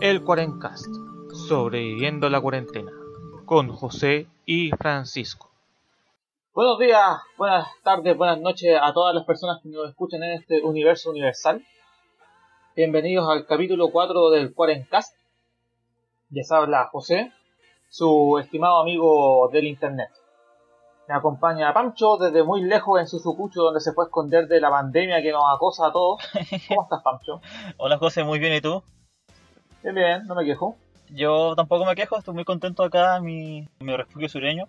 El Cuarencast, sobreviviendo la cuarentena, con José y Francisco. Buenos días, buenas tardes, buenas noches a todas las personas que nos escuchan en este universo universal. Bienvenidos al capítulo 4 del Cuarencast. Les habla José, su estimado amigo del internet. Me acompaña Pancho desde muy lejos en su sucucho donde se a esconder de la pandemia que nos acosa a todos. ¿Cómo estás, Pancho? Hola José, muy bien, ¿y tú? Bien, bien, no me quejo. Yo tampoco me quejo, estoy muy contento acá en mi, mi refugio sureño.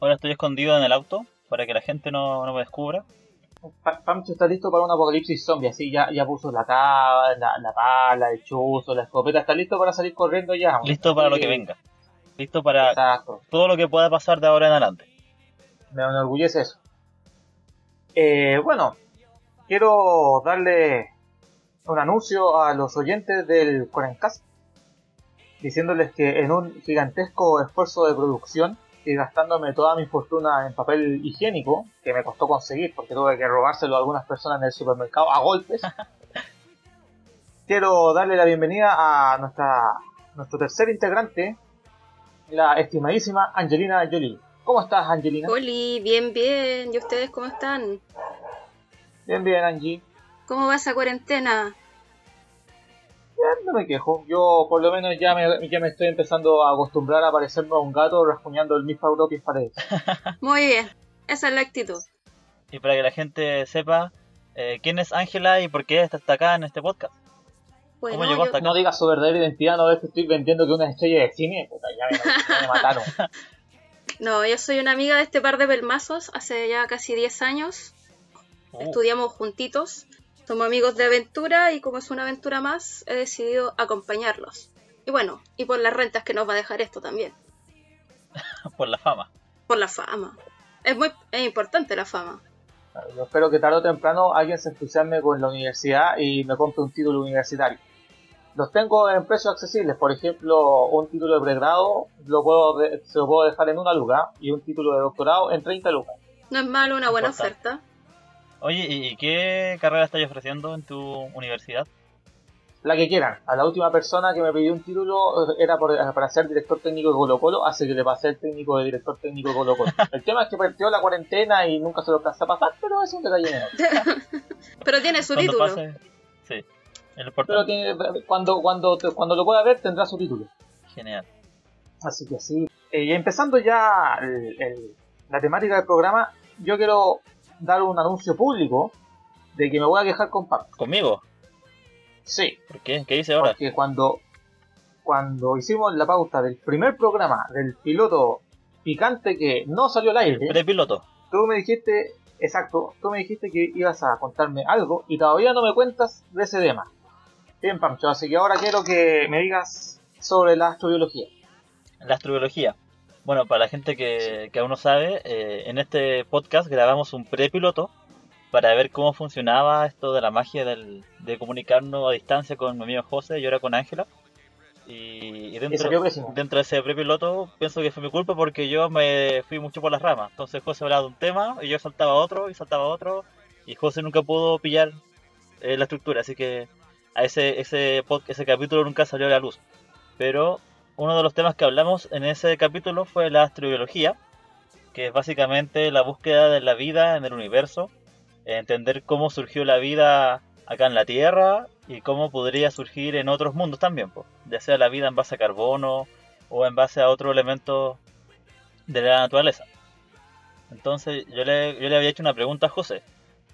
Ahora estoy escondido en el auto para que la gente no, no me descubra. Pa- Pancho está listo para un apocalipsis zombie, así ya, ya puso la cava, la, la pala, el chuzo, la escopeta, está listo para salir corriendo ya. Listo para lo que venga. Listo para Exacto. todo lo que pueda pasar de ahora en adelante. Me enorgullece eso. Eh, bueno, quiero darle un anuncio a los oyentes del Corencast, diciéndoles que en un gigantesco esfuerzo de producción y gastándome toda mi fortuna en papel higiénico, que me costó conseguir porque tuve que robárselo a algunas personas en el supermercado a golpes, quiero darle la bienvenida a nuestra nuestro tercer integrante, la estimadísima Angelina Jolie. ¿Cómo estás, Angelina? Oli, bien, bien. ¿Y ustedes cómo están? Bien, bien, Angie. ¿Cómo va esa cuarentena? No me quejo. Yo por lo menos ya me, ya me estoy empezando a acostumbrar a parecerme a un gato rasguñando el mis propias paredes. Muy bien. Esa es la actitud. Y para que la gente sepa eh, quién es Ángela y por qué está hasta acá en este podcast. Bueno, ¿Cómo llegó yo- hasta acá? No digas su verdadera identidad, no ves que estoy vendiendo que una estrella de cine. Puta, ya me, me mataron. no, yo soy una amiga de este par de pelmazos hace ya casi 10 años. Uh, Estudiamos juntitos. Somos amigos de aventura y como es una aventura más, he decidido acompañarlos. Y bueno, y por las rentas que nos va a dejar esto también. por la fama. Por la fama. Es muy es importante la fama. Yo espero que tarde o temprano alguien se entusiasme con la universidad y me compre un título universitario. Los tengo en precios accesibles, por ejemplo, un título de pregrado lo puedo se lo puedo dejar en una luca y un título de doctorado en 30 lucas. No es malo, una buena Importante. oferta. Oye, ¿y qué carrera estás ofreciendo en tu universidad? La que quieran. A la última persona que me pidió un título eh, era por- para ser director técnico de Colo Colo, hace que le pasé el técnico de director técnico de Colo Colo. El tema es que partió la cuarentena y nunca se lo alcanza a pasar, pero es un detalle menor. Pero tiene su Cuando título. pase- Sí, Pero tiene- cuando, cuando, cuando lo pueda ver tendrá su título. Genial. Así que sí. Eh, y empezando ya el- el- la temática del programa, yo quiero dar un anuncio público de que me voy a quejar con Pablo. ¿Conmigo? Sí, ¿Por qué? ¿Qué dice ahora? porque cuando, cuando hicimos la pauta del primer programa del piloto picante que no salió al aire, Prepiloto. tú me dijiste, exacto, tú me dijiste que ibas a contarme algo y todavía no me cuentas de ese tema. Bien, Pancho, así que ahora quiero que me digas sobre la astrobiología. La astrobiología. Bueno, para la gente que, que aún no sabe, eh, en este podcast grabamos un prepiloto para ver cómo funcionaba esto de la magia del- de comunicarnos a distancia con mi amigo José y ahora con Ángela. Y, dentro, dentro de ese prepiloto pienso que fue mi culpa porque yo me fui mucho por las ramas. Entonces José hablaba de un tema y yo saltaba otro y saltaba otro y José nunca pudo pillar eh, la estructura. Así que a ese, ese, ese capítulo nunca salió a la luz. Pero uno de los temas que hablamos en ese capítulo fue la astrobiología, que es básicamente la búsqueda de la vida en el universo, entender cómo surgió la vida acá en la Tierra y cómo podría surgir en otros mundos también, pues, ya sea la vida en base a carbono o en base a otro elemento de la naturaleza. Entonces yo le, yo le había hecho una pregunta a José,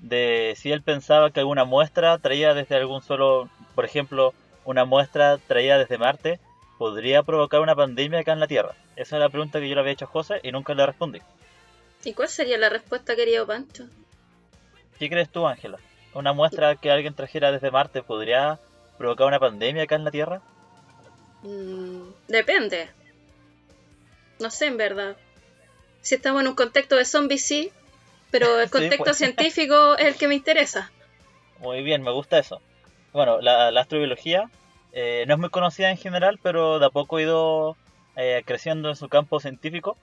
de si él pensaba que alguna muestra traída desde algún suelo, por ejemplo, una muestra traída desde Marte, podría provocar una pandemia acá en la Tierra. Esa es la pregunta que yo le había hecho a José y nunca le respondí. ¿Y cuál sería la respuesta, querido Pancho? ¿Qué crees tú, Ángela? ¿Una muestra que alguien trajera desde Marte podría provocar una pandemia acá en la Tierra? Mm, depende. No sé, en verdad. Si estamos en un contexto de zombies, sí. Pero el Sí, contexto pues. científico es el que me interesa. Muy bien, me gusta eso. Bueno, la, la astrobiología eh, no es muy conocida en general, pero de a poco ha ido eh, creciendo en su campo científico.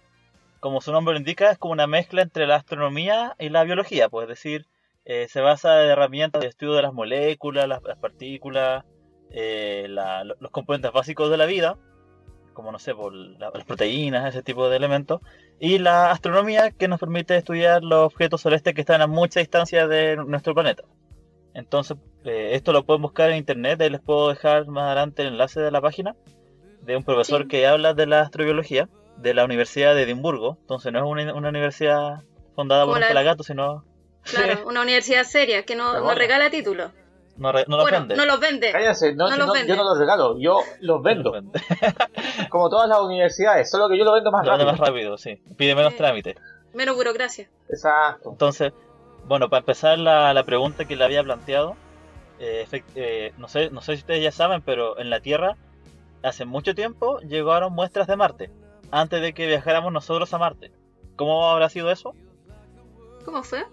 Como su nombre lo indica, es como una mezcla entre la astronomía y la biología, pues es decir, eh, se basa en herramientas de estudio de las moléculas, las, las partículas, la- lo- los componentes básicos de la vida, como no sé, por la- las proteínas, ese tipo de elementos, y la astronomía que nos permite estudiar los objetos celestes que están a mucha distancia de nuestro planeta. Entonces, eh, esto lo pueden buscar en internet, ahí les puedo dejar más adelante el enlace de la página de un profesor Sí. que habla de la astrobiología de la Universidad de Edimburgo. Entonces, no es una, una universidad fundada por un la- pelagato, sino Claro, una universidad seria que no, no regala títulos. no, re- no lo bueno, vende. no los vende. Cállense, no, los no, vende. yo no los regalo, yo los vendo. Como todas las universidades, solo que yo lo vendo más Lo vende rápido. más rápido, sí. Pide menos Sí. trámite. Menos burocracia. Exacto. Entonces, bueno, para empezar la, la pregunta que le había planteado, eh, efect- eh, no, sé, no sé si ustedes ya saben, pero en la Tierra hace mucho tiempo llegaron muestras de Marte, antes de que viajáramos nosotros a Marte. ¿Cómo habrá sido eso? ¿Cómo fue?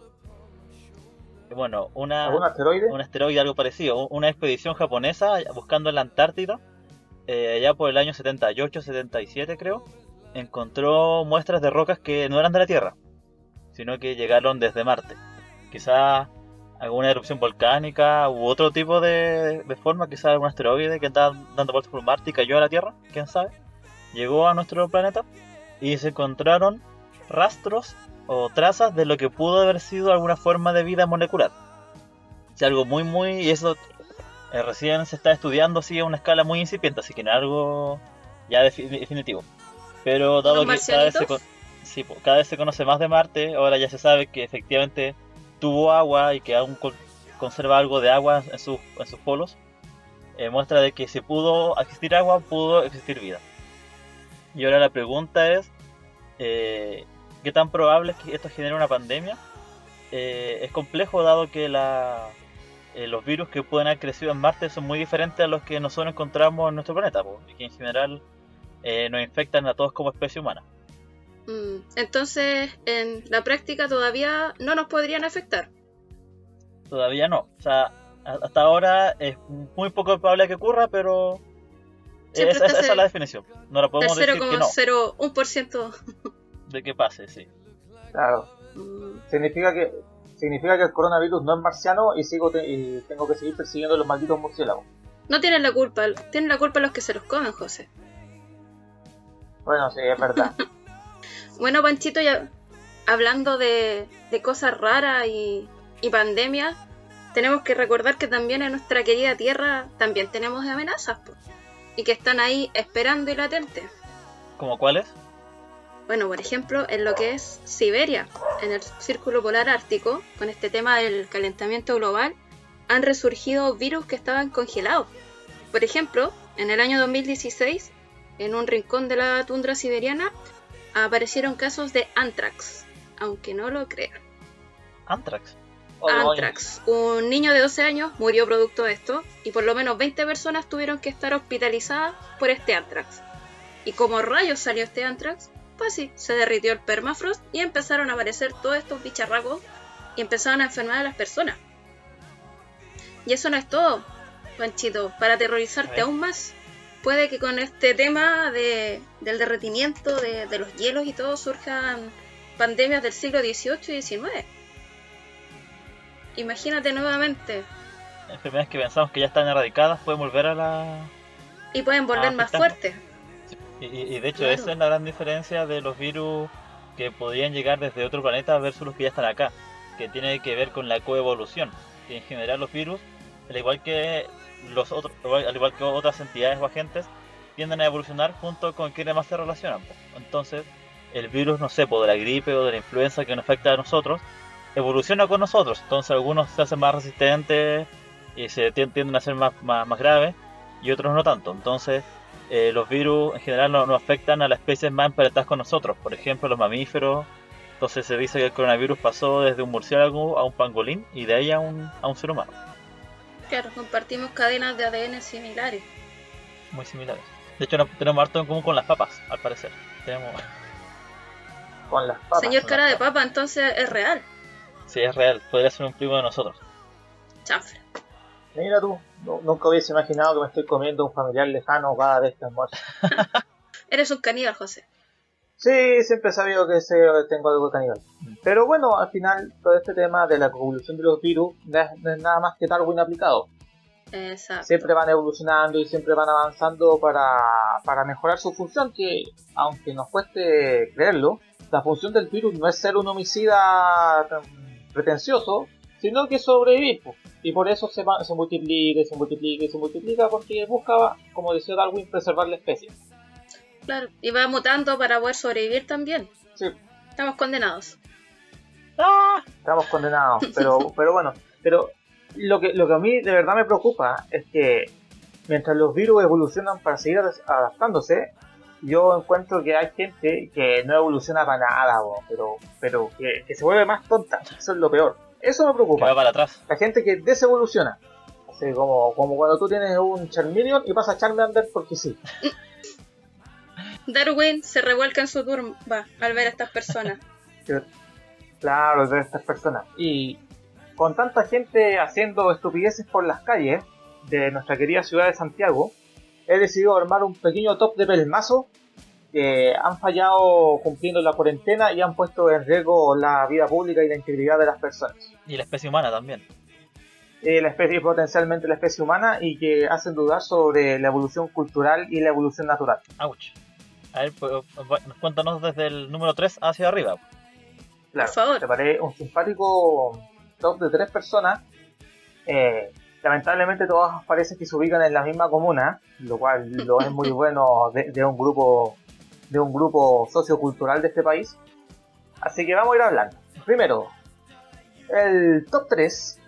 Bueno, una, ¿Algún asteroide? un asteroide, algo parecido, una expedición japonesa buscando en la Antártida, eh, allá por el año 78, 77 creo, encontró muestras de rocas que no eran de la Tierra, sino que llegaron desde Marte. Quizá alguna erupción volcánica u otro tipo de, de forma, quizá algún asteroide que andaba dando vueltas por Marte y cayó a la Tierra, quién sabe. Llegó a nuestro planeta y se encontraron rastros o trazas de lo que pudo haber sido alguna forma de vida molecular. Sea, algo muy, muy. Y eso eh, recién se está estudiando así a una escala muy incipiente, así que es algo ya defi- definitivo. Pero dado ¿Unos que cada vez, se, sí, cada vez se conoce más de Marte, ahora ya se sabe que efectivamente tuvo agua y que aún con- conserva algo de agua en sus, polos. eh, muestra de que si pudo existir agua, pudo existir vida. Y ahora la pregunta es, eh, ¿qué tan probable es que esto genere una pandemia? Eh, es complejo dado que la, los virus que pueden haber crecido en Marte son muy diferentes a los que nosotros encontramos en nuestro planeta, y que en general nos infectan a todos como especie humana. Mm, Entonces, en la práctica todavía no nos podrían afectar. Todavía no. O sea, hasta ahora es muy poco probable que ocurra, pero esa, es la definición. No la podemos decir que no, 0,01%. de que pase, sí. Claro. Mm, Significa que significa que el coronavirus no es marciano y sigo te- y tengo que seguir persiguiendo a los malditos murciélagos. No tienen la culpa, tienen la culpa los que se los comen, José. Bueno, sí, es verdad. Bueno, Panchito, ya hablando de, de cosas raras y, y pandemias, tenemos que recordar que también en nuestra querida Tierra también tenemos amenazas, po, y que están ahí esperando y latentes. ¿Como cuáles? Bueno, por ejemplo, en lo que es Siberia, en el círculo polar ártico, con este tema del calentamiento global, han resurgido virus que estaban congelados. Por ejemplo, en el año 2016, en un rincón de la tundra siberiana, aparecieron casos de anthrax, aunque no lo crean. Anthrax. Anthrax. Un niño de 12 años murió producto de esto y por lo menos 20 personas tuvieron que estar hospitalizadas por este anthrax. ¿Y como rayos salió este anthrax? Pues sí, se derritió el permafrost y empezaron a aparecer todos estos bicharracos y empezaron a enfermar a las personas. Y eso no es todo, Panchito, para aterrorizarte aún más. Puede que con este tema de, del derretimiento de, de los hielos y todo surjan pandemias del siglo XVIII y XIX. Imagínate nuevamente. Enfermedades que pensamos que ya están erradicadas pueden volver a la... Y pueden volver más fuertes. Y, y- y de hecho Claro. esa es la gran diferencia de los virus que podrían llegar desde otro planeta versus los que ya están acá, que tiene que ver con la coevolución. Que en general los virus, al igual que los otros, al igual que otras entidades o agentes, tienden a evolucionar junto con quienes más se relacionan. Entonces, el virus, no sé, de la gripe o de la influenza que nos afecta a nosotros, evoluciona con nosotros. Entonces algunos se hacen más resistentes y se tien- tienden a ser más, más, más graves y otros no tanto. Entonces, eh, los virus en general no, no afectan a las especies más emparentadas con nosotros, por ejemplo los mamíferos. Entonces se dice que el coronavirus pasó desde un murciélago a un pangolín y de ahí a un, a un ser humano, Claro, compartimos cadenas de ADN similares. muy similares. De hecho no, tenemos harto en común con las papas, al parecer. Tenemos, Con las papas. Señor cara de papa, entonces es real. sí, es real, podría ser un primo de nosotros. Chanfle. Mira tú, nu- nunca hubiese imaginado que me estoy comiendo un familiar lejano cada vez que almuerzo. Eres un caníbal, José. Sí, siempre he sabido que ese- tengo algo de caníbal. Pero bueno, al final todo este tema de la evolución de los virus no es, no es nada más que Darwin aplicado. Exacto. siempre van evolucionando y siempre van avanzando para, para mejorar su función, que aunque nos cueste creerlo, la función del virus no es ser un homicida pretencioso, sino que sobrevivir. Y por eso se, va- se multiplica y se multiplica y se multiplica porque busca, como decía Darwin, preservar la especie. Claro. Y va mutando para poder sobrevivir también. Sí, Estamos condenados. ¡Ah! estamos condenados, pero, pero bueno, pero lo que, lo que a mí de verdad me preocupa es que mientras los virus evolucionan para seguir adaptándose, yo encuentro que hay gente que no evoluciona para nada, bo, pero, pero que, que se vuelve más tonta, eso es lo peor. Eso me Que preocupa. va para atrás. La gente que desevoluciona. Así como, como cuando tú tienes un Charmeleon y pasas a Charmander porque sí. Darwin se revuelca en su turba al ver a estas personas. Claro, de estas personas. Y con tanta gente haciendo estupideces por las calles de nuestra querida ciudad de Santiago, he decidido armar un pequeño top de pelmazo que han fallado cumpliendo la cuarentena y han puesto en riesgo la vida pública y la integridad de las personas. Y la especie humana también. Eh, la especie potencialmente la especie humana y que hacen dudar sobre la evolución cultural y la evolución natural. Ouch. A ver, pues, cuéntanos desde el número 3 hacia arriba. Claro, Por favor. preparé un simpático top de tres personas. Eh, lamentablemente todas parece que se ubican en la misma comuna, lo cual lo es muy bueno de, de un grupo de un grupo sociocultural de este país. Así que vamos a ir hablando. Primero, el top 3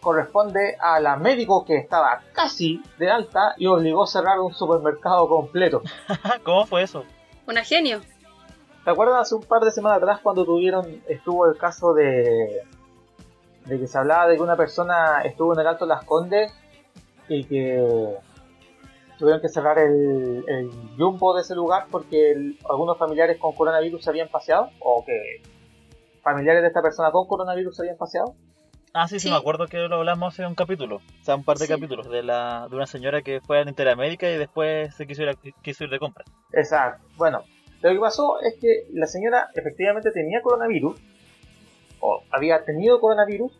corresponde a la médico que estaba casi de alta y obligó a cerrar un supermercado completo. ¿Cómo fue eso? Una genio. ¿Te acuerdas hace un par de semanas atrás cuando tuvieron estuvo el caso de de que se hablaba de que una persona estuvo en el Alto Las Condes y que tuvieron que cerrar el, el jumbo de ese lugar porque el- algunos familiares con coronavirus se habían paseado o que familiares de esta persona con coronavirus se habían paseado? Ah, sí, sí, Sí. me acuerdo que lo hablamos en un capítulo. O sea, un par de Sí. capítulos de la de una señora que fue a Interamérica y después se quiso ir, a- quiso ir de compra. Exacto. Bueno, lo que pasó es que la señora efectivamente tenía coronavirus, o había tenido coronavirus,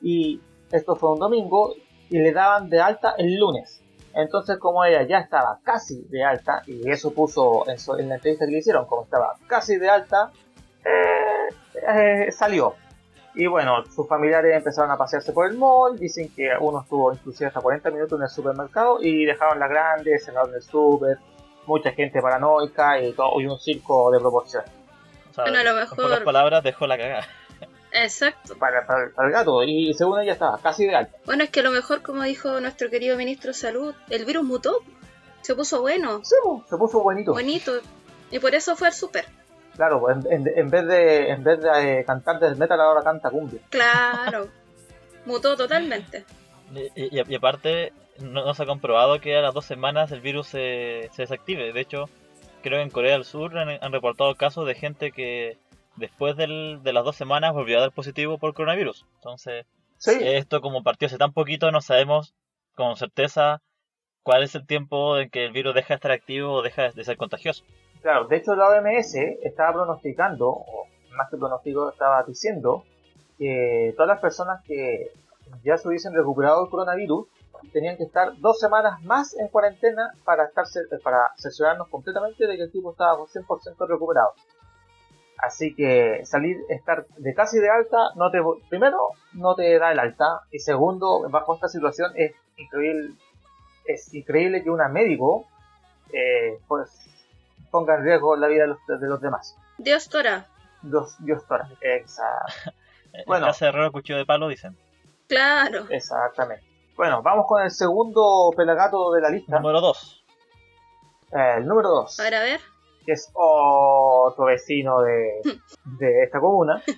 y esto fue un domingo, y le daban de alta el lunes. Entonces, como ella ya estaba casi de alta, y eso puso en la entrevista que le hicieron, como estaba casi de alta, eh, eh, salió. Y bueno, sus familiares empezaron a pasearse por el mall, dicen que uno estuvo inclusive hasta 40 minutos en el supermercado y dejaron la grande, cerraron el super, mucha gente paranoica y todo y un circo de proporciones O sea, Bueno, a lo en mejor- pocas palabras dejó la cagada. Exacto. para, para- para el gato y según ella estaba casi de alta. Bueno, es que a lo mejor, como dijo nuestro querido ministro de Salud, el virus mutó. Se puso bueno, Sí, se puso buenito. bonito. Y por eso fue al súper. Claro, pues, en, en- en vez de en vez de eh, cantar death metal ahora canta cumbia. Claro. Mutó totalmente. Y, y- y aparte, no, no se ha comprobado que a las dos semanas el virus se, se desactive. De hecho, creo que en Corea del Sur han, han reportado casos de gente que después del- de las dos semanas volvió a dar positivo por coronavirus. Entonces, Sí, esto como partió hace tan poquito, no sabemos con certeza cuál es el tiempo en que el virus deja de estar activo o deja de ser contagioso. Claro. De hecho, la OMS estaba pronosticando, más que pronostico, estaba diciendo que todas las personas que ya se hubiesen recuperado el coronavirus tenían que estar dos semanas más en cuarentena para estar para cerciorarnos completamente de que el tipo estaba 100% recuperado. Así que salir, estar de casi de alta, primero, no te da el alta. Y segundo, bajo esta situación es increíble, es increíble que una médico eh, pues ponga en riesgo la vida de los, de los demás. Dios Tora. Dios, Dios tora. Exa- En Bueno. casa de herrero cuchillo de palo dicen. Claro. exactamente. Bueno, vamos con el segundo pelagato de la lista. Número 2. Eh, el número 2. A ver, a ver. que es otro vecino de, de esta comuna.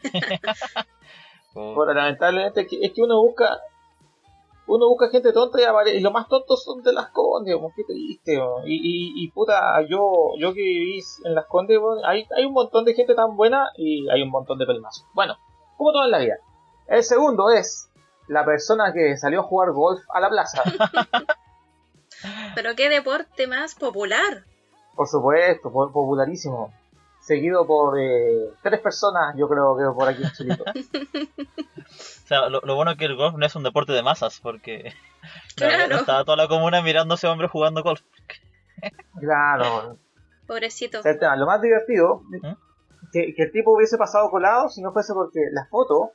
Bueno, lamentablemente es que uno busca uno busca gente tonta y, apare- y lo más tontos son de las condes, como qué triste, weón. y, y, y puta, yo, yo que viví en las condes, weón, hay, hay un montón de gente tan buena y hay un montón de pelmazos. Bueno, como todo en la vida. El segundo es la persona que salió a jugar golf a la plaza. Pero qué deporte más popular. Por supuesto, po- popularísimo. Seguido por eh, tres personas, yo creo que por aquí en Chilito. O sea, lo, lo bueno es que el golf no es un deporte de masas, porque Claro. Estaba toda la comuna mirando a ese hombre jugando golf. Claro. Pobrecito. O sea, el tema, Lo más divertido, que, que el tipo hubiese pasado colado si no fuese porque la foto,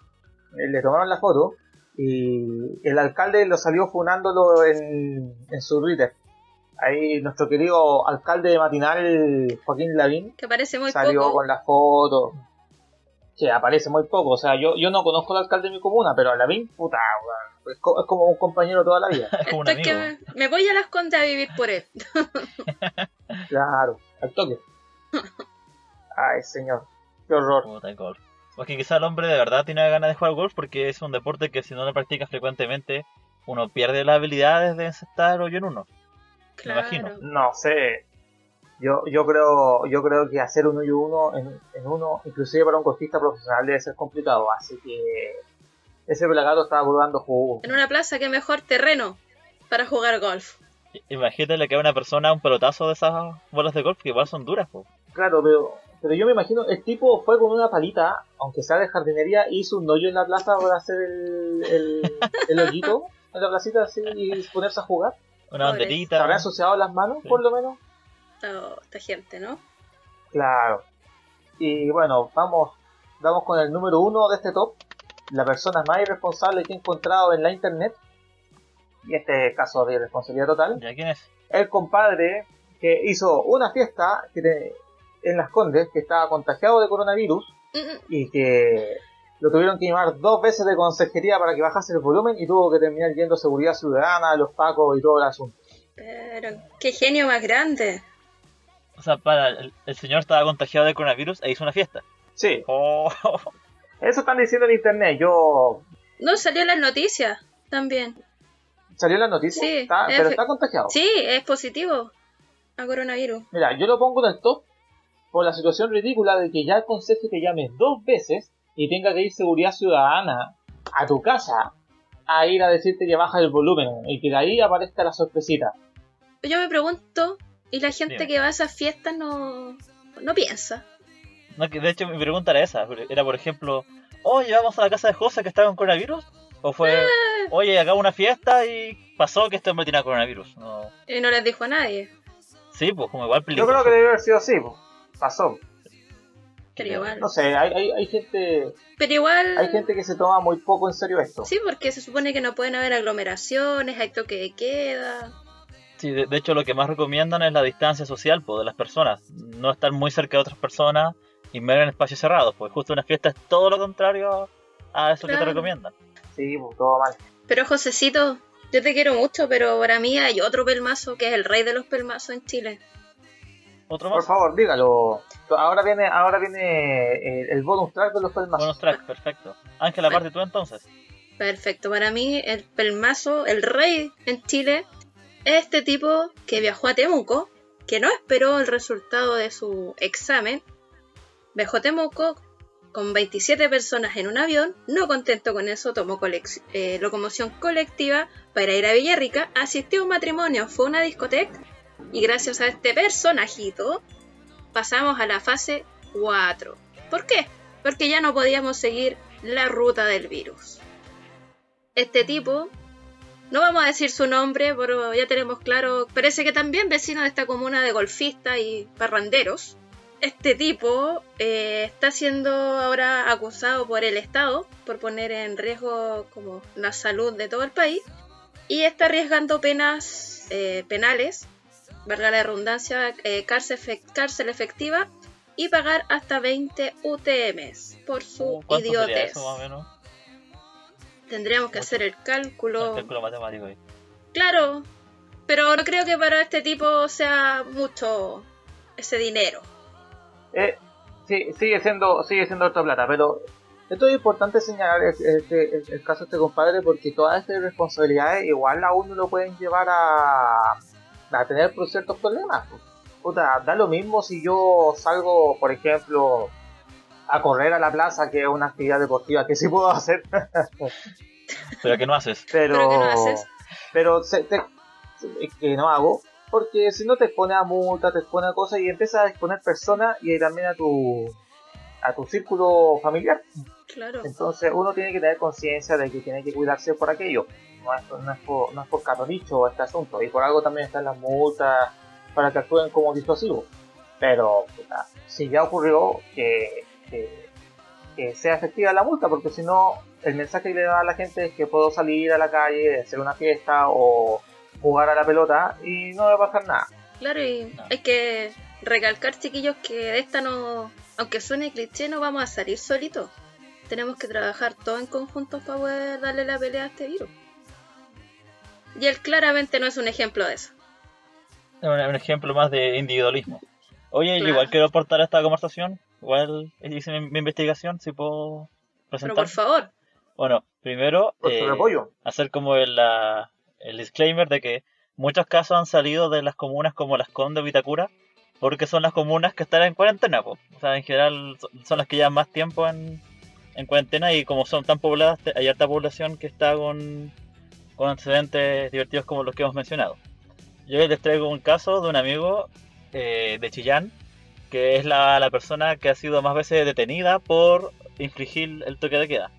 eh, le tomaron la foto y el alcalde lo salió funándolo en, en su Twitter. Ahí nuestro querido alcalde de Matinal, Joaquín Lavín, Que parece muy salió poco. con la foto. Que aparece muy poco, o sea, yo, yo no conozco al alcalde de mi comuna, pero a Lavín, puta, es, co- es como un compañero toda la vida. Es como un amigo. que me, voy a las condes a vivir por él. Claro, al toque. Ay, señor, qué horror. Puta, el golf. Porque quizá el hombre de verdad tiene ganas de jugar golf porque es un deporte que si no lo practicas frecuentemente, uno pierde las habilidades de encestar hoyo en uno. Me imagino. No sé. Yo, yo creo, yo creo que hacer un hoyo uno en, en uno, inclusive para un golfista profesional debe ser complicado, así que ese pelagato estaba colgando jugo. En una plaza, qué mejor terreno para jugar golf. Imagínate le cae a una persona un pelotazo de esas bolas de golf que igual son duras, po. Claro, pero, pero yo me imagino, el tipo fue con una palita, aunque sea de jardinería, hizo un hoyo en la plaza para hacer el, el, el hoyito en la placita así y ponerse a jugar. Una Pobre. ¿Se banderita. habrá asociado las manos, Sí. por lo menos? Esta, esta gente, ¿no? Claro. Y bueno, vamos, vamos con el número uno de este top. La persona más irresponsable que he encontrado en la internet. Y este es caso de irresponsabilidad total. ¿Ya quién es? El compadre que hizo una fiesta que te- en Las Condes que estaba contagiado de coronavirus y que lo tuvieron que llamar dos veces de consejería para que bajase el volumen y tuvo que terminar yendo seguridad ciudadana, los pacos y todo el asunto. Pero qué genio más grande. O sea, para, el, el señor estaba contagiado de coronavirus e hizo una fiesta. Sí, Oh, eso están diciendo en internet. Yo No, salió en las noticias también. salió en la noticia, Sí, está- es- pero está contagiado. Sí, es positivo a coronavirus. Mira, yo lo pongo en el top por la situación ridícula de que ya el consejo te llame dos veces y tenga que ir seguridad ciudadana a tu casa a ir a decirte que baja el volumen y que de ahí aparezca la sorpresita. Yo me pregunto, ¿y la gente Dime. que va a esas fiestas no, no piensa? no, que de hecho mi pregunta era esa. Era, por ejemplo, oye, vamos a la casa de José que estaba con coronavirus. O fue, oye, acá una fiesta y pasó que este hombre tenía coronavirus. No. Y no les dijo a nadie. Sí, pues como igual Yo peligroso. creo que debe haber sido así, po. pasó. Pero Creo. igual. No sé, hay, hay, hay gente Pero igual. hay gente que se toma muy poco en serio esto. Sí, porque se supone que no pueden haber aglomeraciones, hay toque de queda. Sí, de, de hecho lo que más recomiendan es la distancia social pues, de las personas. No estar muy cerca de otras personas y menos en espacios cerrados. Pues justo una fiesta es todo lo contrario a eso que te recomiendan. Sí, pues, todo mal. Pero Josecito, yo te quiero mucho, pero para mí hay otro pelmazo que es el rey de los pelmazos en Chile. Otro Por favor, dígalo. Ahora viene, ahora viene el, el bonus track de los pelmazos. Bonus track, perfecto. Ángela, parte tú entonces. Perfecto, para mí el pelmazo, el rey en Chile, es este tipo que viajó a Temuco, que no esperó el resultado de su examen, viajó a Temuco con 27 personas en un avión, no contento con eso, tomó colec- eh, locomoción colectiva para ir a Villarrica, asistió a un matrimonio, fue a una discoteca, y gracias a este personajito pasamos a la fase 4. ¿Por qué? Porque ya no podíamos seguir la ruta del virus este tipo, no vamos a decir su nombre, pero ya tenemos claro, parece que también vecino de esta comuna de golfistas y parranderos. Este tipo eh, está siendo ahora acusado por el Estado por poner en riesgo como la salud de todo el país y está arriesgando penas eh, penales, valga la redundancia, eh, cárcel, efec- cárcel efectiva y pagar hasta 20 UTMs por su Uh, ¿Cuánto sería idiotez. eso más o menos? Tendríamos que Mucho. hacer el El cálculo. cálculo matemático ahí. Claro, pero no creo que para este tipo sea mucho ese dinero. Eh, sí, sigue siendo, sigue siendo otra plata, pero esto es importante señalar este- el- el caso de este compadre porque todas estas responsabilidades igual a uno lo pueden llevar a, a tener por ciertos problemas. pues. Puta, da lo mismo si yo salgo, por ejemplo, a correr a la plaza, que es una actividad deportiva que sí puedo hacer, Pero ¿qué no haces? pero, ¿Pero qué no haces? pero se- te- se- que no hago, porque si no te expone a multa, te expone a cosas y empiezas a exponer personas y también a tu a tu círculo familiar. Claro. Entonces uno tiene que tener conciencia de que tiene que cuidarse por aquello. No es, no es por, no es por capricho este asunto, y por algo también están las multas para que actúen como disuasivos. Pero si ya ocurrió que, que, sea efectiva la multa, porque si no, el mensaje que le da a la gente es que puedo salir a la calle, hacer una fiesta o jugar a la pelota y no va a pasar nada. Claro, y hay que recalcar, chiquillos, que de esta no, aunque suene cliché, no vamos a salir solitos. Tenemos que trabajar todos en conjunto para poder darle la pelea a este virus. Y él claramente no es un ejemplo de eso. Es un, ejemplo más de individualismo. Oye, igual quiero aportar a esta conversación. Igual hice mi, investigación, si puedo presentar. Pero por favor. Bueno, primero, eh, hacer como el, el disclaimer de que muchos casos han salido de las comunas como Las Condes o Vitacura, porque son las comunas que están en cuarentena. O sea, en general son las que llevan más tiempo en, en cuarentena y como son tan pobladas, hay alta población que está con, con antecedentes divertidos como los que hemos mencionado. Yo les traigo un caso de un amigo eh, de Chillán, que es la, la, persona que ha sido más veces detenida por infringir el toque de queda.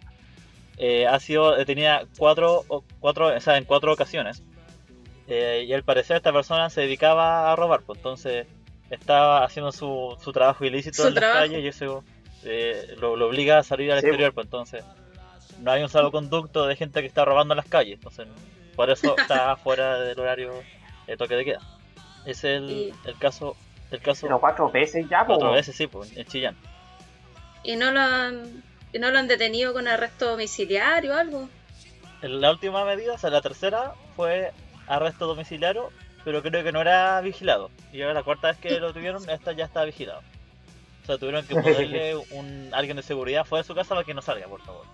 Eh, ha sido detenida cuatro, cuatro, o sea, en cuatro ocasiones. Eh, y al parecer esta persona se dedicaba a robar, pues entonces estaba haciendo su, su trabajo ilícito en las calles y eso eh, lo, obliga a salir al exterior, pues. pues entonces no hay un salvoconducto de gente que está robando en las calles, entonces por eso está fuera del horario de toque de queda. Es el, el caso. El caso Pero cuatro veces ya, Cuatro veces, sí, pues, en Chillán. ¿Y no lo han, y no lo han detenido con arresto domiciliario o algo? La última medida, o sea, la tercera, fue arresto domiciliario, pero creo que no era vigilado. Y ahora la cuarta vez que lo tuvieron, esta ya está vigilado. O sea, tuvieron que ponerle un alguien de seguridad fuera de su casa para que no salga, por favor.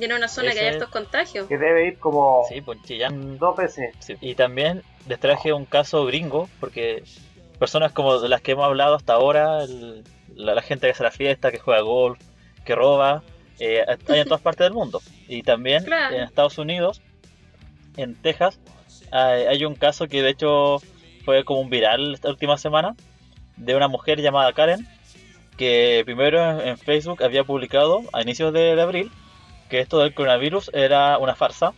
Y en una zona que hay estos contagios. Que debe ir como sí, pues Chillán. dos veces. Y también les traje un caso gringo, porque personas como las que hemos hablado hasta ahora, la, gente que hace la fiesta, que juega golf, que roba, eh, hay en todas partes del mundo. Y también en Estados Unidos, en Texas, hay, un caso que de hecho fue como un viral esta última semana, de una mujer llamada Karen, que primero en, Facebook había publicado a inicios de abril que esto del coronavirus era una farsa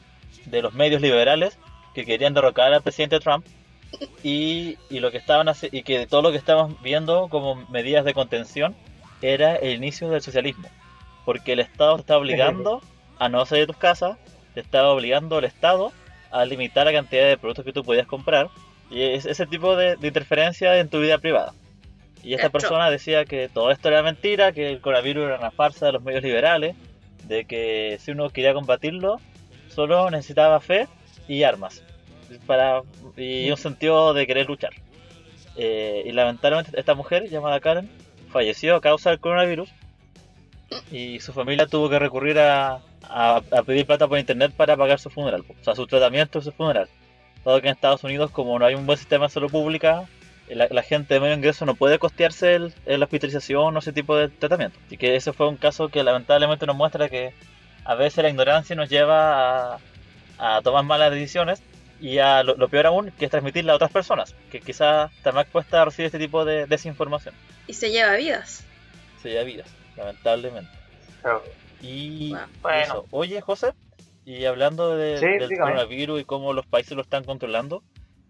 de los medios liberales que querían derrocar al presidente Trump y, y lo que estaban y que todo lo que estábamos viendo como medidas de contención era el inicio del socialismo porque el Estado te está obligando a no salir de tus casas te estaba obligando al Estado a limitar la cantidad de productos que tú podías comprar y es ese tipo de, de interferencia en tu vida privada. Y esta persona decía que todo esto era mentira que el coronavirus era una farsa de los medios liberales de que si uno quería combatirlo, solo necesitaba fe y armas para y un sentido de querer luchar. Eh, y lamentablemente esta mujer llamada Karen falleció a causa del coronavirus y su familia tuvo que recurrir a, a, pedir plata por internet para pagar su funeral, o sea, su tratamiento y su funeral. Dado que en Estados Unidos, como no hay un buen sistema de salud pública, la, gente de medio ingreso no puede costearse el, la hospitalización o ese tipo de tratamiento. Así que ese fue un caso que lamentablemente nos muestra que a veces la ignorancia nos lleva a, tomar malas decisiones y a lo, peor aún, que es transmitirla a otras personas, que quizás están más expuestas a recibir este tipo de desinformación. Y se lleva vidas. Se lleva vidas, lamentablemente. Y bueno. Oye, José, y hablando de, del coronavirus y cómo los países lo están controlando,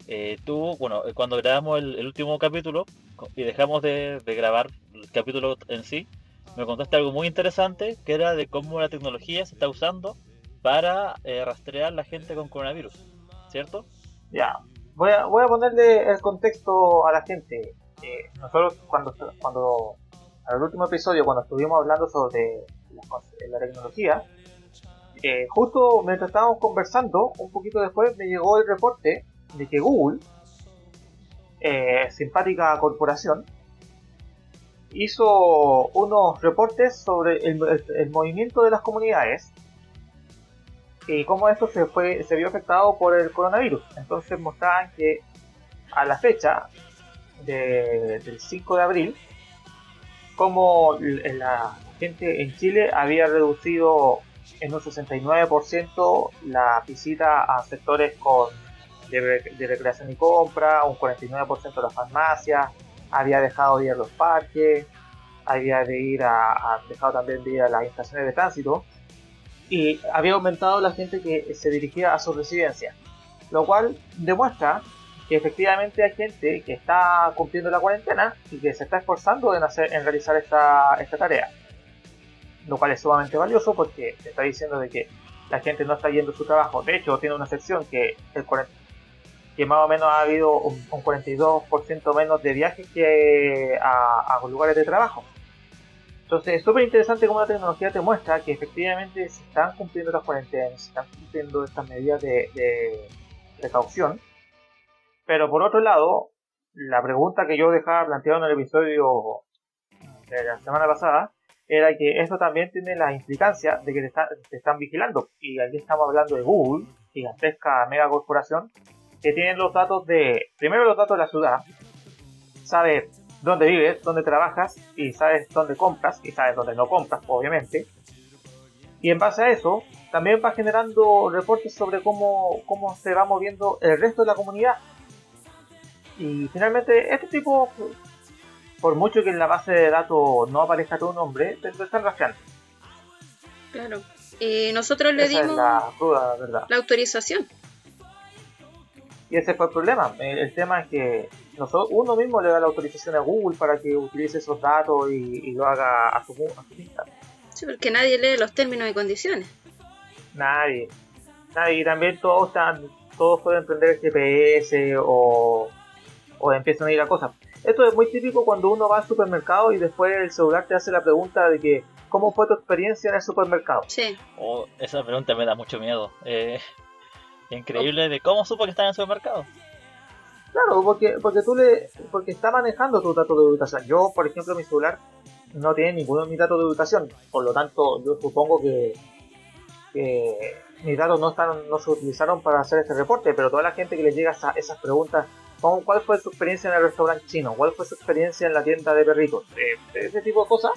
eh, tú, bueno, eh, cuando grabamos el, último capítulo y dejamos de, grabar el capítulo en sí, me contaste algo muy interesante que era de cómo la tecnología se está usando para eh, rastrear la gente con coronavirus, ¿cierto? Ya, voy a, ponerle el contexto a la gente. nosotros cuando, cuando, en el último episodio, cuando estuvimos hablando sobre la, la tecnología, justo mientras estábamos conversando, un poquito después me llegó el reporte de que Google, eh, simpática corporación, hizo unos reportes sobre el, movimiento de las comunidades y cómo esto se, fue, se vio afectado por el coronavirus. Entonces mostraban que a la fecha del 5 de abril, como la gente en Chile había reducido en un 69% la visita a sectores con de, recreación y compra, un 49% de las farmacias, había dejado de ir a los parques, había de ir a, dejado también de ir a las estaciones de tránsito. y había aumentado la gente que se dirigía a su residencia, lo cual demuestra que efectivamente hay gente que está cumpliendo la cuarentena y que se está esforzando en, hacer, en realizar esta, esta tarea, lo cual es sumamente valioso porque está diciendo de que la gente no está yendo a su trabajo. De hecho, tiene una sección que, el que más o menos ha habido un, 42% menos de viajes que a, a lugares de trabajo. Entonces es súper interesante cómo la tecnología te muestra que efectivamente se están cumpliendo las cuarentenas, se están cumpliendo estas medidas de, de precaución. Pero por otro lado, la pregunta que yo dejaba planteado en el episodio de la semana pasada era que esto también tiene la implicancia de que te, están vigilando. Y aquí estamos hablando de Google, gigantesca megacorporación, que tienen los datos de, primero los datos de la ciudad, sabe dónde vives, dónde trabajas y sabes dónde compras y sabes dónde no compras, obviamente. Y en base a eso, también va generando reportes sobre cómo, cómo se va moviendo el resto de la comunidad. Y finalmente, este tipo por mucho que en la base de datos no aparezca tu nombre, te, están rastreando. Claro. Y nosotros le dimos la, verdad. la autorización. Y ese fue el problema. El, tema es que nosotros, uno mismo le da la autorización a Google para que utilice esos datos y, lo haga a su, a Sí, porque nadie lee los términos y condiciones. Nadie. Nadie. Y también todos están, todos pueden prender el GPS o, o empiezan a ir a cosas. Esto es muy típico cuando uno va al supermercado y después el celular te hace la pregunta de que ¿cómo fue tu experiencia en el supermercado? Sí. Oh, esa pregunta me da mucho miedo. Eh, increíble de cómo supo que está en el supermercado. Claro, porque, porque tú le, porque está manejando tu dato de ubicación. Yo, por ejemplo, mi celular no tiene ninguno de mis datos de ubicación. Por lo tanto, yo supongo que, mis datos no están, no se utilizaron para hacer este reporte, pero toda la gente que le llega a esas preguntas ¿Cuál fue su experiencia en el restaurante chino? ¿Cuál fue su experiencia en la tienda de perritos? Eh, ese tipo de cosas.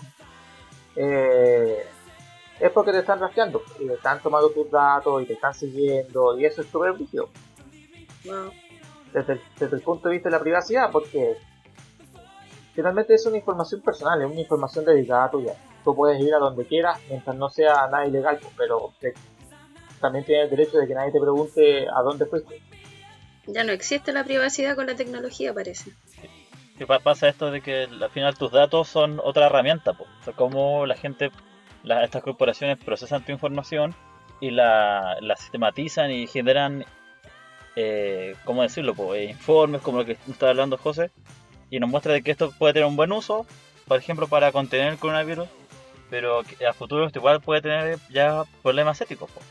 Eh, es porque te están rastreando y te están tomando tus datos y te están siguiendo y eso es súper brígido. Desde, el punto de vista de la privacidad, porque finalmente es una información personal, es una información dedicada a tuya. Tú puedes ir a donde quieras mientras no sea nada ilegal, pero también tienes el derecho de que nadie te pregunte a dónde fuiste. Ya no existe la privacidad con la tecnología, parece. ¿Qué pasa esto de que al final tus datos son otra herramienta? Po? O sea, cómo la gente, estas corporaciones procesan tu información y la, sistematizan y generan, eh, ¿cómo decirlo? Po? Eh, informes como lo que está hablando José y nos muestra de que esto puede tener un buen uso, por ejemplo, para contener el coronavirus, pero a futuro esto igual puede tener ya problemas éticos. Po.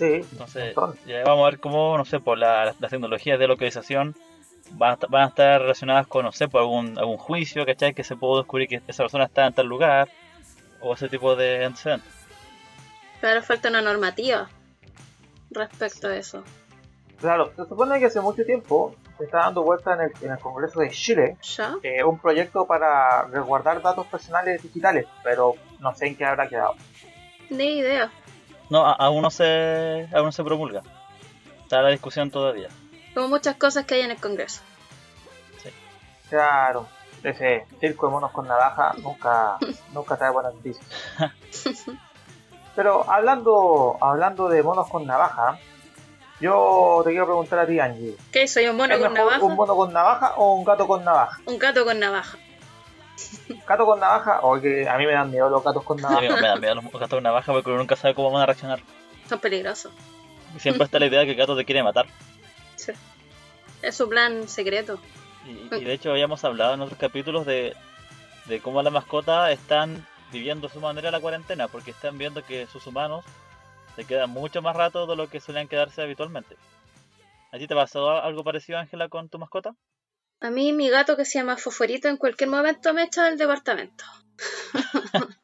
Entonces, vamos a ver cómo, no sé, por las tecnologías de localización van a, estar relacionadas con, no sé, por algún, algún juicio, ¿cachai? Que se puede descubrir que esa persona está en tal lugar o ese tipo de antecedentes. Claro, falta una normativa respecto a eso. Claro, se supone que hace mucho tiempo se está dando vuelta en el, en el Congreso de Chile eh, un proyecto para resguardar datos personales digitales, pero no sé en qué habrá quedado. Ni idea. No, aún no se, aún no se promulga. Está la discusión todavía. Como muchas cosas que hay en el Congreso. Sí. Claro, ese circo de monos con navaja nunca, nunca trae buenas noticias. Pero hablando, hablando de monos con navaja, yo te quiero preguntar a ti, Angie. ¿Qué soy un mono con navaja? ¿Un mono con navaja o un gato con navaja? Un gato con navaja. ¿Gato con navaja? O que a mí me dan miedo los gatos con navaja. A mí me dan miedo los gatos con navaja porque uno nunca sabe cómo van a reaccionar. Son peligrosos. siempre está la idea de que el gato te quiere matar. Sí. Es su plan secreto. Y, de hecho habíamos hablado en otros capítulos de, de cómo las mascotas están viviendo su manera la cuarentena, porque están viendo que sus humanos se quedan mucho más rato de lo que suelen quedarse habitualmente. ¿A ti te pasó algo parecido, Ángela, con tu mascota? A mí mi gato que se llama Foforito en cualquier momento me echa del departamento.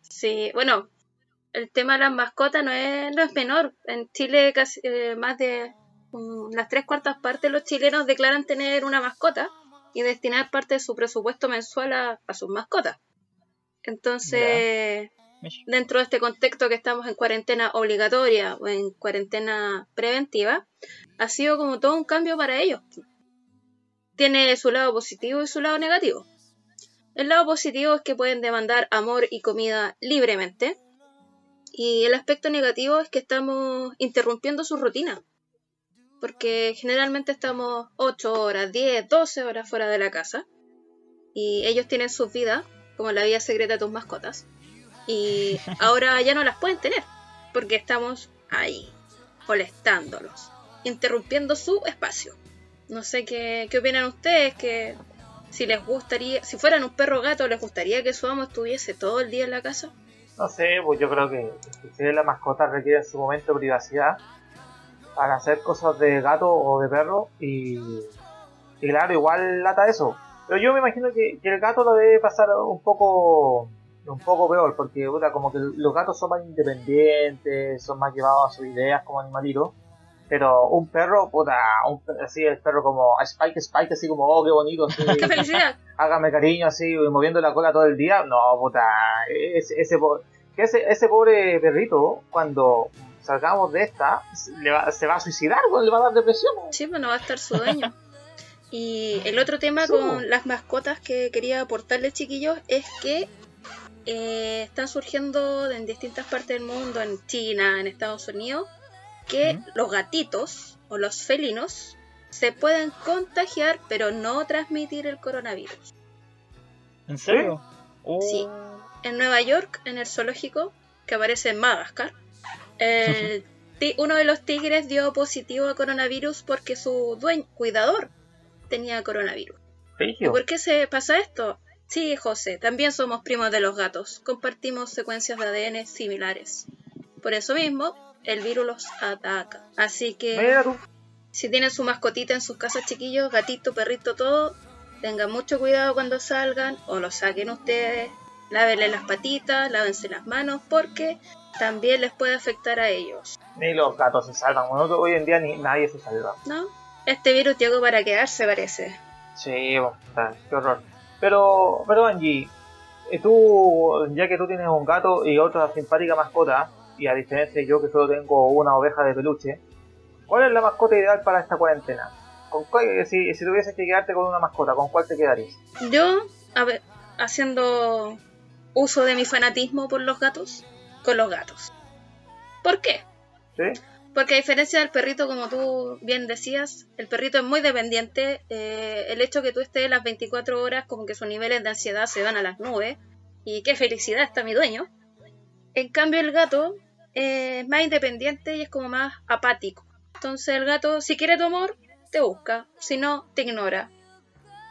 sí, bueno, el tema de las mascotas no es, no es menor. En Chile casi, eh, más de las tres cuartas partes de los chilenos declaran tener una mascota y destinar parte de su presupuesto mensual a, sus mascotas. Entonces, dentro de este contexto que estamos en cuarentena obligatoria o en cuarentena preventiva, ha sido como todo un cambio para ellos tiene su lado positivo y su lado negativo. El lado positivo es que pueden demandar amor y comida libremente, Y el aspecto negativo es que estamos interrumpiendo su rutina. Porque generalmente estamos 8 horas, 10, 12 horas fuera de la casa. Y ellos tienen sus vidas, como la vida secreta de tus mascotas. Y ahora ya no las pueden tener. Porque estamos ahí, molestándolos, interrumpiendo su espacio. No sé qué, qué opinan ustedes, que si les gustaría, si fueran un perro o gato, ¿les gustaría que su amo estuviese todo el día en la casa? No sé, pues yo creo que si la mascota requiere en su momento privacidad para hacer cosas de gato o de perro y, y claro, igual lata eso. Pero yo me imagino que, el gato lo debe pasar un poco un poco peor, porque como que los gatos son más independientes, son más llevados a sus ideas como animalitos. Pero un perro, puta, un, así el perro como Spike, Spike, así como, oh, qué bonito, así, ¡Qué felicidad! Hágame cariño, así, moviendo la cola todo el día. No, puta, ese, ese, ese, ese pobre perrito, cuando salgamos de esta, se va a suicidar, le va a dar depresión. Sí, pues no va a estar su dueño. y el otro tema con las mascotas que quería aportarles, chiquillos, es que eh, están surgiendo en distintas partes del mundo, en China, en Estados Unidos, que los gatitos o los felinos se pueden contagiar pero no transmitir el coronavirus. ¿En serio? Sí. Oh. En Nueva York, en el zoológico, que aparece en Madagascar, uno de los tigres dio positivo a coronavirus porque su dueño, cuidador, tenía coronavirus. ¿Y por qué se pasa esto? Sí, José, también somos primos de los gatos, compartimos secuencias de ADN similares. Por eso mismo, el virus los ataca. Así que si tienen su mascotita en sus casas, chiquillos, gatito, perrito, todo, tengan mucho cuidado cuando salgan o lo saquen ustedes. Lávenle las patitas, lávense las manos, porque también les puede afectar a ellos. Ni los gatos se salvan. hoy en día ni nadie se salva. No, este virus llegó para quedarse, parece. Sí, qué horror. Pero, pero Angie, eh, tú, ya que tú tienes un gato y otra simpática mascota, y a diferencia de yo que solo tengo una oveja de peluche, ¿cuál es la mascota ideal para esta cuarentena? ¿Con si, si tuvieses que quedarte con una mascota, ¿con cuál te quedarías? Yo, a ver, haciendo uso de mi fanatismo por los gatos, con los gatos. ¿Por qué? ¿Sí? Porque a diferencia del perrito, como tú bien decías, el perrito es muy dependiente. Eh, el hecho que tú estés las 24 horas, como que sus niveles de ansiedad se van a las nubes. Y qué felicidad está mi dueño. En cambio, el gato es más independiente y es como más apático. Entonces, el gato, si quiere tu amor, te busca. Si no, te ignora.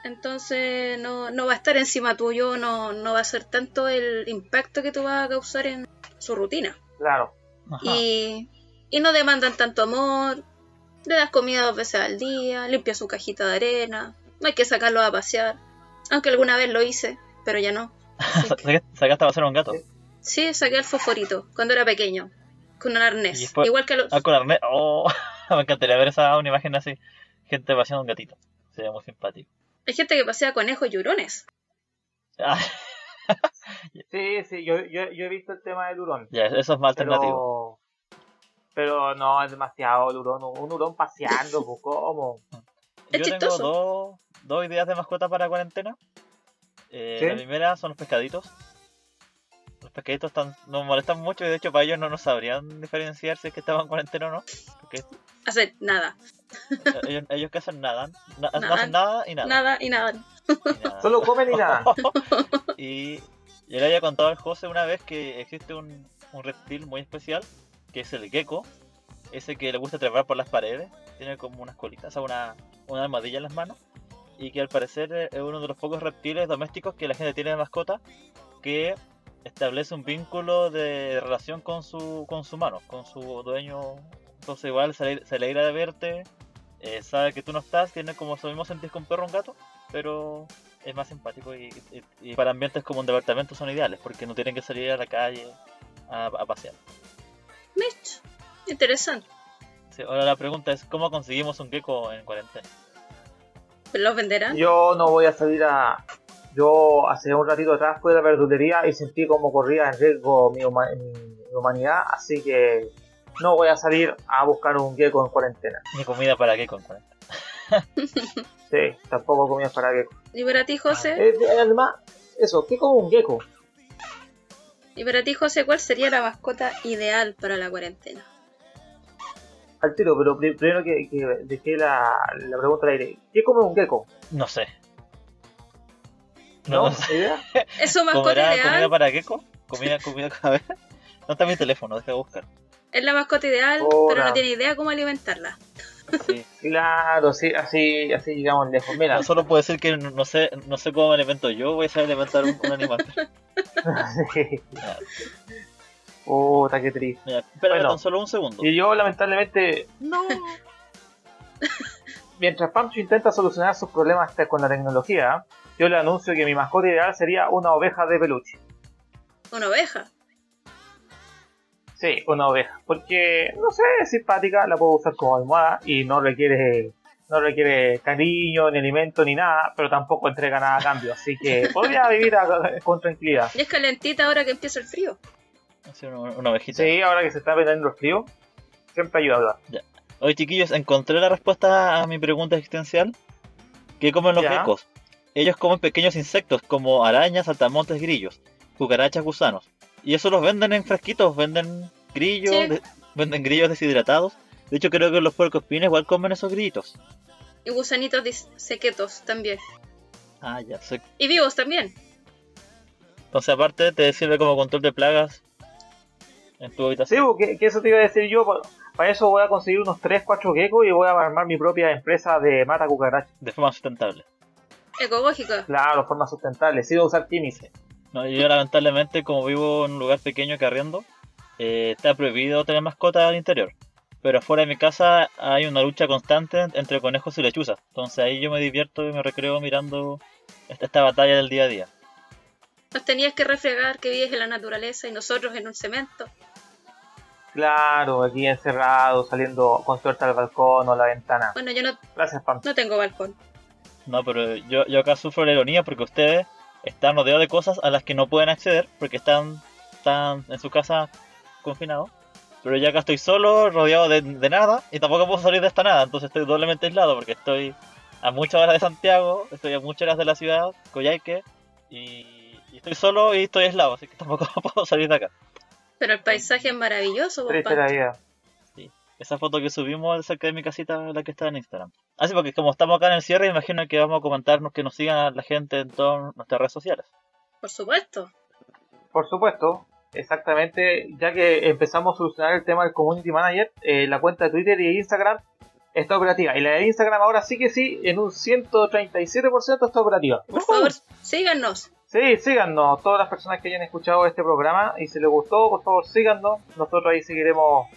Entonces, no, no va a estar encima tuyo, no, no va a ser tanto el impacto que tú vas a causar en su rutina. Claro. Y, y no demandan tanto amor. Le das comida dos veces al día, limpia su cajita de arena. No hay que sacarlo a pasear. Aunque alguna vez lo hice, pero ya no. ¿Sacaste a pasear a un gato? Sí, saqué el fosforito cuando era pequeño, con un arnés. Igual que los... Ah, con arnés. Oh, me encantaría ver esa una imagen así. Gente paseando un gatito. Sería muy simpático. Hay gente que pasea conejos y hurones. Ah. sí, sí, yo, yo, he visto el tema del hurón. Ya, eso es más alternativo. Pero no, es demasiado el hurón. Un hurón paseando, pues, ¿cómo? Es yo tengo dos, dos ideas de mascota para cuarentena. Eh, La primera son los pescaditos los pescaditos están, nos molestan mucho y de hecho para ellos no nos sabrían diferenciar si es que estaban en cuarentena o no. Porque Hacen nada. Ellos, ellos que hacen nada. no hacen nada y nada. Nada y nada. Solo comen y nada. y yo le había contado al José una vez que existe un, un reptil muy especial, que es el gecko. Ese que le gusta trepar por las paredes. Tiene como unas colitas, o sea, una, una armadilla en las manos. Y que al parecer es uno de los pocos reptiles domésticos que la gente tiene de mascota que establece un vínculo de relación con su, con su mano, con su dueño. Entonces igual se, alegra de verte, eh, sabe que tú no estás, tiene como lo mismo sentir con un perro o un gato, pero es más simpático y, para ambientes como un departamento son ideales, porque no tienen que salir a la calle a, pasear. Mitch, interesante. ahora la pregunta es, ¿cómo conseguimos un gecko en cuarentena? ¿Los venderán? Yo no voy a salir a, yo hace un ratito atrás fui a la verdulería y sentí como corría en riesgo mi, humanidad, así que no voy a salir a buscar un gecko en cuarentena. Ni comida para gecko en cuarentena. Sí, tampoco comida para gecko. ¿Y para ti, José? Eh, además, eso, ¿qué como un gecko? Y para ti, José, ¿cuál sería la mascota ideal para la cuarentena? Al tiro, pero pri- primero que, que dejé la, la pregunta al aire. ¿Qué come un gecko? No sé. ¿No? No, no sé. ¿Idea? ¿Es su mascota ¿Comerá comida ideal? para gecko? ¿Comida, comida? A ver. ¿Dónde está mi teléfono? Deja de buscar. Es la mascota ideal, Hola. pero no tiene idea cómo alimentarla. Sí. Claro, sí, así, así llegamos lejos. Mira, No, solo puedo decir que no sé, no sé cómo me alimento yo, voy a saber alimentar un, un animal. Ya, puta, qué triste. mira, espera Bueno. tan solo un segundo. Y yo, lamentablemente, no. Mientras Pancho intenta solucionar sus problemas con la tecnología, yo le anuncio que mi mascota ideal sería una oveja de peluche. Una oveja. Sí, una oveja. Porque, no sé, es simpática, la puedo usar como almohada y no requiere no requiere cariño, ni alimento, ni nada, pero tampoco entrega nada a cambio. Así que podría vivir a- con tranquilidad. Y es calentita ahora que empieza el frío. Una, una ovejita. Sí, ahora que se está vendiendo el frío, siempre ayuda a hablar. Oye, chiquillos, encontré la respuesta a mi pregunta existencial. ¿Qué comen los Ya. geckos? Ellos comen pequeños insectos como arañas, saltamontes, grillos, cucarachas, gusanos. Y eso los venden en fresquitos, venden grillos, Sí. de- venden grillos deshidratados. De hecho, creo que los puercoespines igual comen esos grillitos. Y gusanitos sequetos también. Ah, ya sé. Y vivos también. Entonces, aparte, te sirve como control de plagas en tu Sí, habitación. porque que eso te iba a decir yo. pa- Para eso voy a conseguir unos 3, 4 geckos y voy a armar mi propia empresa de mata cucarachas. De forma sustentable. Ecológica. Claro, forma sustentable, sin usar químicos. No, yo lamentablemente, como vivo en un lugar pequeño que arriendo, eh, está prohibido tener mascotas al interior. Pero afuera de mi casa hay una lucha constante entre conejos y lechuzas. Entonces ahí yo me divierto y me recreo mirando esta, esta batalla del día a día. Nos tenías que refregar que vives en la naturaleza y nosotros en un cemento. Claro, aquí encerrado, saliendo con suerte al balcón o a la ventana. Bueno, yo no, Gracias, no tengo balcón. No, pero yo, yo acá sufro la ironía porque ustedes están rodeados de cosas a las que no pueden acceder porque están, están en su casa confinados. Pero yo acá estoy solo, rodeado de, de nada y tampoco puedo salir de esta nada. Entonces estoy doblemente aislado porque estoy a muchas horas de Santiago, estoy a muchas horas de la ciudad, Coyhaique, y, y estoy solo y estoy aislado, así que tampoco puedo salir de acá. Pero el paisaje es maravilloso, Triste la Pancho. vida. Esa foto que subimos cerca de mi casita la que está en Instagram. Así porque como estamos acá en el cierre, imagino que vamos a comentarnos que nos sigan a la gente en todas nuestras redes sociales. Por supuesto. Por supuesto, exactamente, ya que empezamos a solucionar el tema del Community Manager, eh, la cuenta de Twitter y de Instagram está operativa. Y la de Instagram ahora sí que sí, en un 137% está operativa. Por favor, síganos. Sí, síganos, todas las personas que hayan escuchado este programa y si les gustó, por favor síganos. Nosotros ahí seguiremos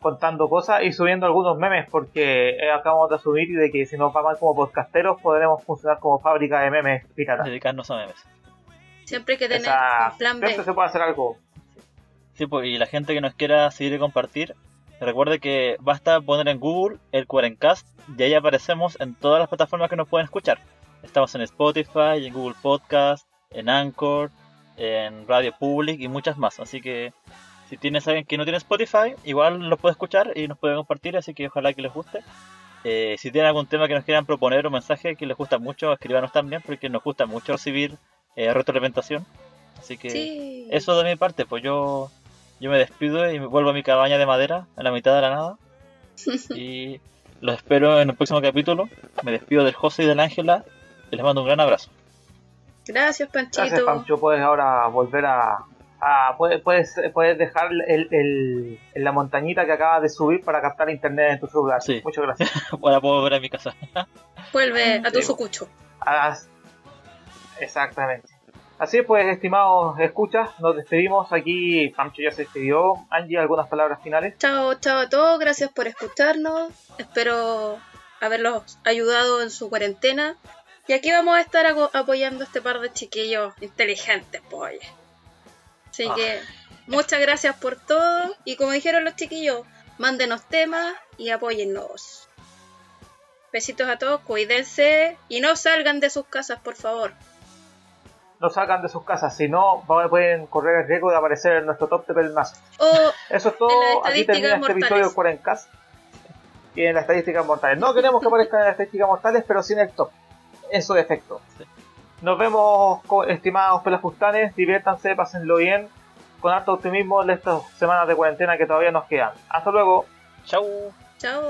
contando cosas y subiendo algunos memes porque eh, acabamos de asumir de que si nos va mal como podcasteros podremos funcionar como fábrica de memes piratas. Dedicarnos a memes. Siempre hay que tener Esa- un plan B. siempre se puede hacer algo. Sí, pues, y la gente que nos quiera seguir y compartir, recuerde que basta poner en Google el Cuarencast y ahí aparecemos en todas las plataformas que nos pueden escuchar. Estamos en Spotify, en Google Podcast, en Anchor, en Radio Public y muchas más. Así que si tienes alguien que no tiene Spotify, igual lo puede escuchar y nos puede compartir, así que ojalá que les guste. Eh, si tienen algún tema que nos quieran proponer o mensaje que les gusta mucho, escríbanos también, porque nos gusta mucho recibir eh, retroalimentación. Así que Sí. eso de mi parte, pues yo, yo me despido y me vuelvo a mi cabaña de madera en la mitad de la nada. y los espero en el próximo capítulo. Me despido del José y del Ángela y les mando un gran abrazo. Gracias, Panchito. Gracias, Pancho. Puedes ahora volver a. a- puedes, puedes, puedes dejar el, el- en la montañita que acabas de subir para captar internet en tu celular. Sí. Muchas gracias. Ahora puedo ver a mi casa. Vuelve a tu Sí. sucucho. Exactamente. Así pues, estimados escuchas, nos despedimos. Aquí Pancho ya se despidió. Angie, algunas palabras finales. Chao, chao a todos. Gracias por escucharnos. Espero haberlos ayudado en su cuarentena. Y aquí vamos a estar apoyando a este par de chiquillos inteligentes, pues. Así Ah. que muchas gracias por todo. Y como dijeron los chiquillos, mándenos temas y apóyennos. Besitos a todos, cuídense y no salgan de sus casas, por favor. No salgan de sus casas, si no, pueden correr el riesgo de aparecer en nuestro top de pelmazo. O Eso es todo. Aquí termina este episodio de Cuarencast. Y en las estadísticas mortales. No queremos que aparezcan en las estadísticas mortales, pero sí en el top. En su defecto. Sí. Nos vemos, estimados pelafustanes. Diviértanse, pásenlo bien. con harto optimismo en estas semanas de cuarentena que todavía nos quedan. Hasta luego. Chau. Chao.